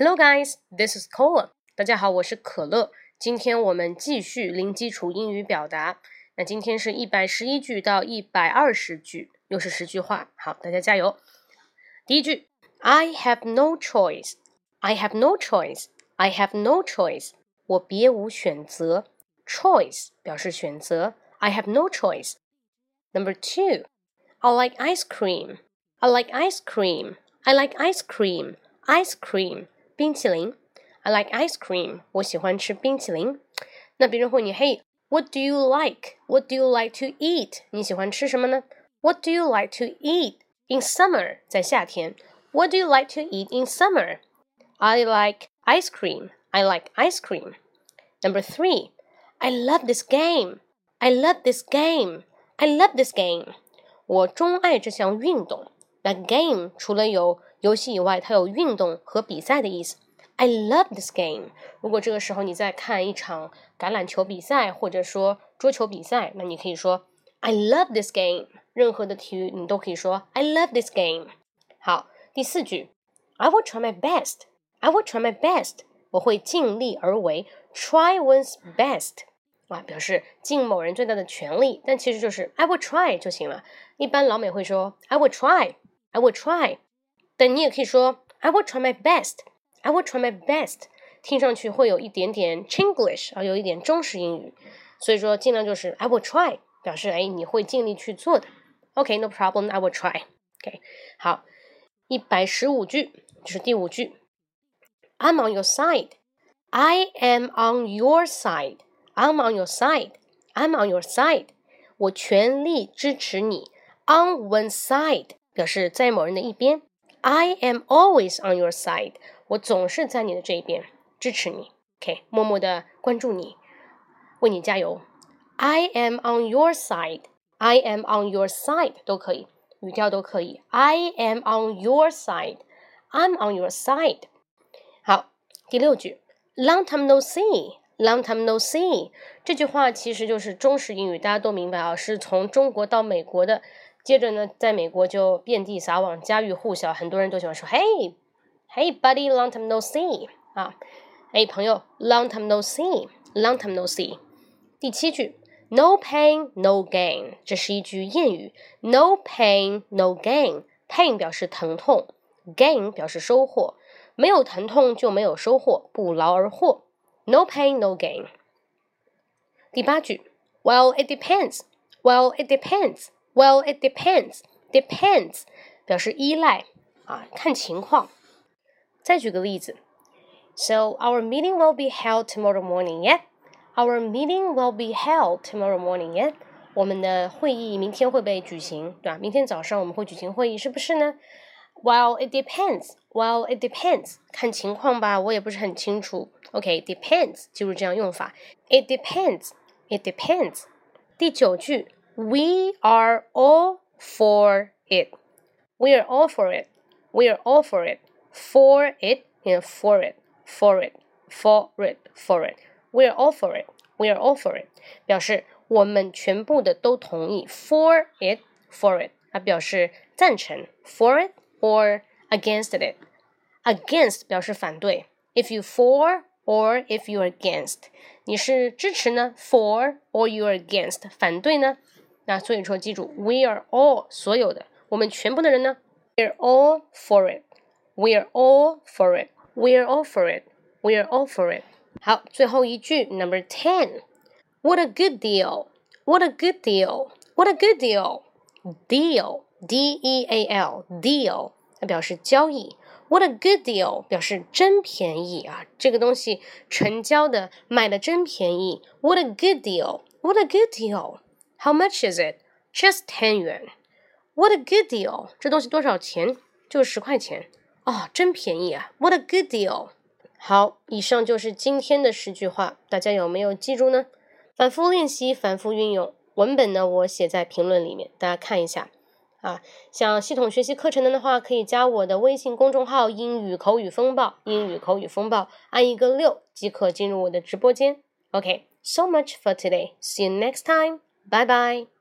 Hello guys, this is Cola。大家好，我是可乐。今天我们继续零基础英语表达。那今天是一百十一句到一百二十句，又是十句话。好，大家加油。第一句，I have no choice. I have no choice. I have no choice. 我别无选择。Choice 表示选择。I have no choice. Number two, I like ice cream. I like ice cream. I like ice cream. Ice cream 冰淇淋，I like ice cream，我喜欢吃冰淇淋。那别人问你，Hey，what do you like？What do you like to eat？你喜欢吃什么呢？What do you like to eat in summer？在夏天。What do you like to eat in summer？I like ice cream. I like ice cream. Number three, I love this game. I love this game. I love this game. 我钟爱这项运动。那 game 除了有 游戏以外，它有运动和比赛的意思。I love this game。如果这个时候你在看一场橄榄球比赛，或者说桌球比赛，那你可以说 I love this game。任何的体育你都可以说 I love this game。好，第四句，I will try my best。I will try my best。我会尽力而为。Try one's best。啊，表示尽某人最大的全力，但其实就是 I will try 就行了。一般老美会说 I will try。I will try。但你也可以说 I will try my best. I will try my best，听上去会有一点点 Chinglish 啊，有一点中式英语，所以说尽量就是 I will try，表示哎你会尽力去做的。OK，no problem，I will try。OK，好，一百十五句就是第五句，I'm on your side。I am on your side. I'm on your side. I'm on your side. 我全力支持你。On one side 表示在某人的一边。 I am always on your side，我总是在你的这一边，支持你。OK，默默的关注你，为你加油。I am on your side，I am on your side 都可以，语调都可以。I am on your side，I'm on your side。好，第六句，Long time no see，Long time no see，这句话其实就是中式英语，大家都明白啊，是从中国到美国的。接着呢，在美国就遍地撒网，家喻户晓，很多人都喜欢说：“Hey，Hey buddy，long time no see 啊，哎朋友，long time no see，long time no see。”第七句，No pain no gain，这是一句谚语。No pain no gain，pain 表示疼痛，gain 表示收获，没有疼痛就没有收获，不劳而获。No pain no gain。第八句，Well it depends，Well it depends。Well, it depends. Depends 表示依赖啊，看情况。再举个例子，So our meeting will be held tomorrow morning. Yeah, our meeting will be held tomorrow morning. Yeah，我们的会议明天会被举行，对吧？明天早上我们会举行会议，是不是呢？Well, it depends. Well, it depends. 看情况吧，我也不是很清楚。OK，depends 就是这样用法。It depends. It depends. 第九句。 We are all for it. We are all for it. We are all for it. For it and for it. For it. For it. For it. We are all for it. We are all for it. 表示我们全部的都同意。For it. For it. 啊，表示赞成。For it or against it. Against 表示反对。If you for or if you are against，你是支持呢？For or you are against，反对呢？ 那所以说，记住，we are all 所有的，我们全部的人呢，we are all for it，we are all for it，we are all for it，we are all for it。好，最后一句，number ten。What a good deal! What a good deal! What a good deal! Deal, D-E-A-L, deal，它表示交易。What a good deal 表示真便宜啊，这个东西成交的，买的真便宜。What a good deal! What a good deal! How much is it? Just ten yuan. What a good deal! 这东西多少钱？就十块钱哦，真便宜啊！What a good deal! 好，以上就是今天的十句话，大家有没有记住呢？反复练习，反复运用。文本呢，我写在评论里面，大家看一下啊。想系统学习课程的话，可以加我的微信公众号“英语口语风暴”，英语口语风暴，按一个六即可进入我的直播间。OK, so much for today. See you next time. 拜拜。